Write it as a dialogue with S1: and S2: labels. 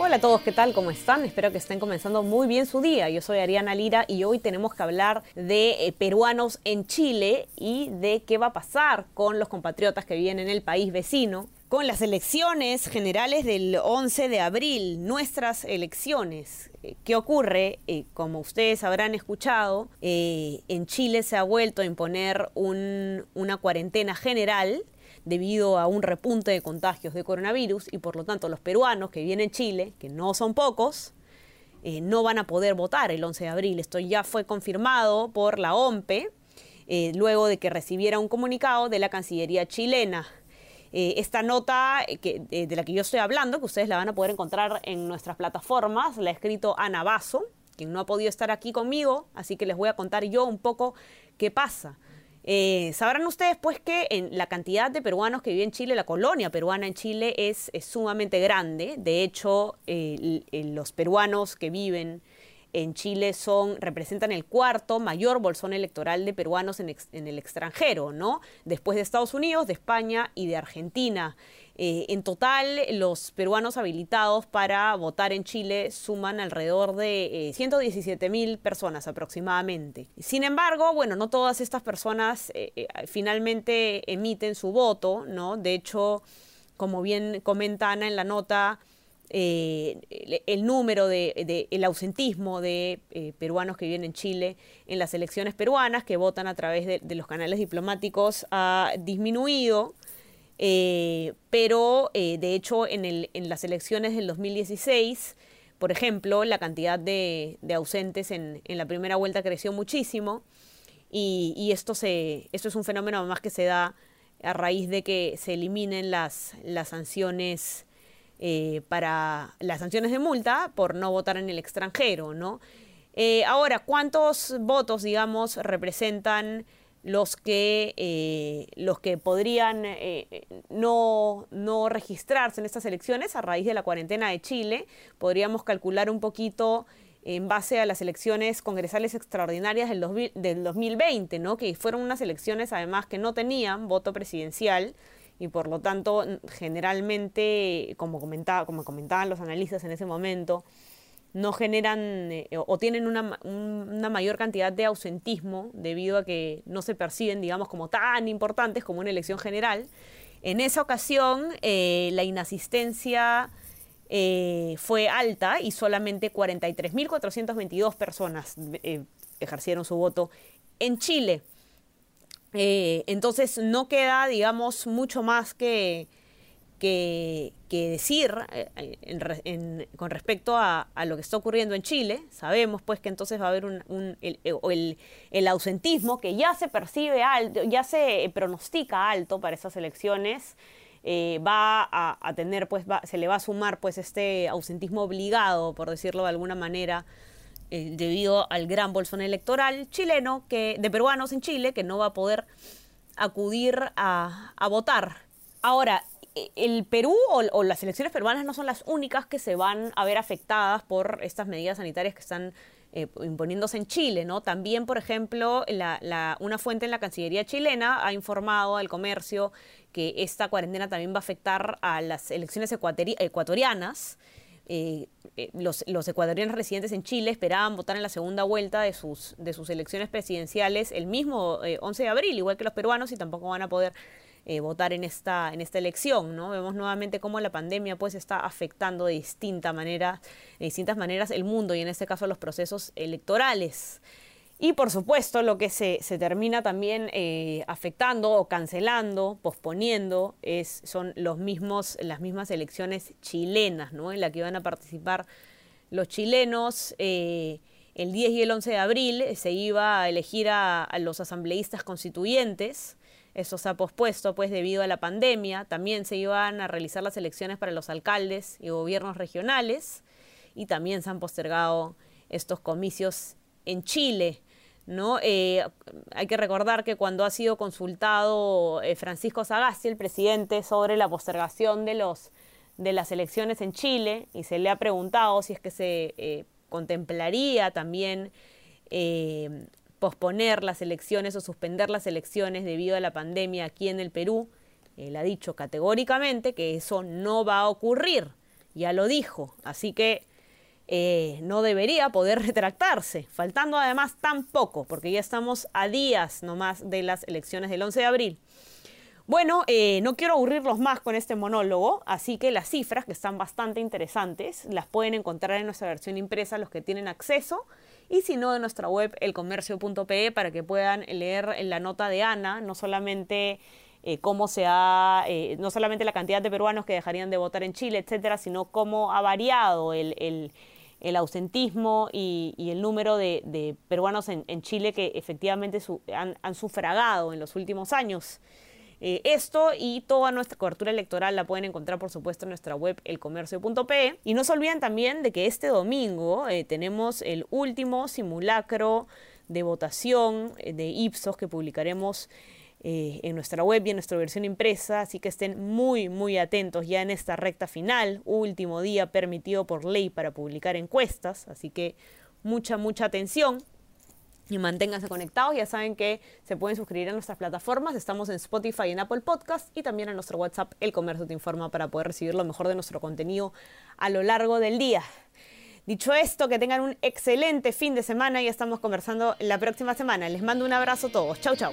S1: Hola a todos, ¿qué tal? ¿Cómo están? Espero que estén comenzando muy bien su día. Yo soy Ariana Lira y hoy tenemos que hablar de eh, peruanos en Chile y de qué va a pasar con los compatriotas que viven en el país vecino. Con las elecciones generales del 11 de abril, nuestras elecciones. Eh, ¿Qué ocurre? Eh, como ustedes habrán escuchado, en Chile se ha vuelto a imponer un- una cuarentena general debido a un repunte de contagios de coronavirus y por lo tanto los peruanos que viven en Chile, que no son pocos, eh, no van a poder votar el 11 de abril. Esto ya fue confirmado por la OMPE eh, luego de que recibiera un comunicado de la Cancillería chilena. Eh, esta nota que, de la que yo estoy hablando, que ustedes la van a poder encontrar en nuestras plataformas, la ha escrito Ana Basso, quien no ha podido estar aquí conmigo, así que les voy a contar yo un poco qué pasa. Eh, sabrán ustedes pues que en la cantidad de peruanos que viven en Chile, la colonia peruana en Chile es, sumamente grande. De hecho, eh, eh, los peruanos que viven en Chile son, representan el cuarto mayor bolsón electoral de peruanos en, el extranjero, ¿no? Después de Estados Unidos, de España y de Argentina. Eh, en total, los peruanos habilitados para votar en Chile suman alrededor de 117 mil personas aproximadamente. Sin embargo, bueno, no todas estas personas eh, eh, finalmente emiten su voto, ¿no? De hecho, como bien comenta Ana en la nota, eh, el, número de, el ausentismo de eh, peruanos que viven en Chile en las elecciones peruanas que votan a través de, los canales diplomáticos ha disminuido. Eh, pero de hecho en, el- en las elecciones del 2016, por ejemplo, la cantidad de, de ausentes en, en la primera vuelta creció muchísimo y, y esto, se, esto es un fenómeno además que se da a raíz de que se eliminen las, las sanciones eh, para las sanciones de multa por no votar en el extranjero, ¿no? Eh, ahora, ¿cuántos votos, digamos, representan los que, eh, los que podrían no, no registrarse en estas elecciones a raíz de la cuarentena de Chile? Podríamos calcular un poquito en base a las elecciones congresales extraordinarias del, 2000 del 2020, ¿no? que fueron unas elecciones además que no tenían voto presidencial y por lo tanto generalmente, como, comentaba, como comentaban los analistas en ese momento, no generan eh, o tienen una, una mayor cantidad de ausentismo debido a que no se perciben, digamos, como tan importantes como una elección general. En esa ocasión, eh, la inasistencia eh, fue alta y solamente 43.422 personas ejercieron su voto en Chile. Eh, entonces no queda, digamos, mucho más que, que, decir eh, en- con respecto a, lo que está ocurriendo en Chile. Sabemos pues que entonces va a haber un, un- el, eh, ausentismo que ya se percibe alto, ya se eh, pronostica alto para esas elecciones. eh, va a, a tener, pues, va- se le va a sumar pues este ausentismo obligado, por decirlo de alguna manera, eh, debido al gran bolsón electoral chileno que, de peruanos en Chile que no va a poder acudir a, a votar. Ahora, e- el Perú o, o las elecciones peruanas no son las únicas que se van a ver afectadas por estas medidas sanitarias que están eh, imponiéndose en Chile, ¿no? También, por ejemplo, la- la- una fuente en la Cancillería chilena ha informado al comercio que esta cuarentena también va a afectar a las elecciones ecuatorianas. Eh, eh, los, los ecuatorianos residentes en Chile esperaban votar en la segunda vuelta de sus, de sus elecciones presidenciales el mismo eh, 11 de abril, igual que los peruanos, y tampoco van a poder eh, votar en esta, en esta elección. ¿no? Vemos nuevamente cómo la pandemia pues, está afectando de, distinta manera, de distintas maneras el mundo y en este caso los procesos electorales. Y por supuesto, lo que se, se termina también eh, afectando o cancelando, posponiendo, es, son los mismos, las mismas elecciones chilenas, ¿no? En la que van a participar los chilenos. eh, el 10 y el 11 de abril eh, se iba a elegir a, a los asambleístas constituyentes. Eso se ha pospuesto pues debido a la pandemia. También se iban a realizar las elecciones para los alcaldes y gobiernos regionales. Y también se han postergado estos comicios en Chile. ¿No? Eh, hay que recordar que cuando ha sido consultado eh, Francisco Sagasti, el presidente, sobre la postergación de, los, de las elecciones en Chile, y se le ha preguntado si es que se eh, contemplaría también posponer las elecciones o suspender las elecciones debido a la pandemia aquí en el Perú, él ha dicho categóricamente que eso no va a ocurrir, ya lo dijo, así que eh, no debería poder retractarse, faltando además tan poco, porque ya estamos a días nomás de las elecciones del 11 de abril. Bueno, eh, no quiero aburrirlos más con este monólogo, así que las cifras, que están bastante interesantes, las pueden encontrar en nuestra versión impresa los que tienen acceso, y si no, en nuestra web elcomercio.pe para que puedan leer la nota de Ana, no solamente eh, cómo se ha, no solamente la cantidad de peruanos que dejarían de votar en Chile, etcétera, sino cómo ha variado el, el ausentismo y, el número de, peruanos en, Chile que efectivamente han, sufragado en los últimos años. Eh, esto y toda nuestra cobertura electoral la pueden encontrar, por supuesto, en nuestra web elcomercio.pe. Y no se olviden también de que este domingo eh, tenemos el último simulacro de votación eh, de Ipsos que publicaremos eh, en nuestra web y en nuestra versión impresa, así que estén muy, muy atentos ya en esta recta final, último día permitido por ley para publicar encuestas, así que mucha, mucha atención y manténganse conectados. Ya saben que se pueden suscribir a nuestras plataformas. Estamos en Spotify en Apple Podcast y también en nuestro WhatsApp El Comercio Te Informa para poder recibir lo mejor de nuestro contenido a lo largo del día. Dicho esto, que tengan un excelente fin de semana y estamos conversando la próxima semana. Les mando un abrazo a todos. Chau, chau.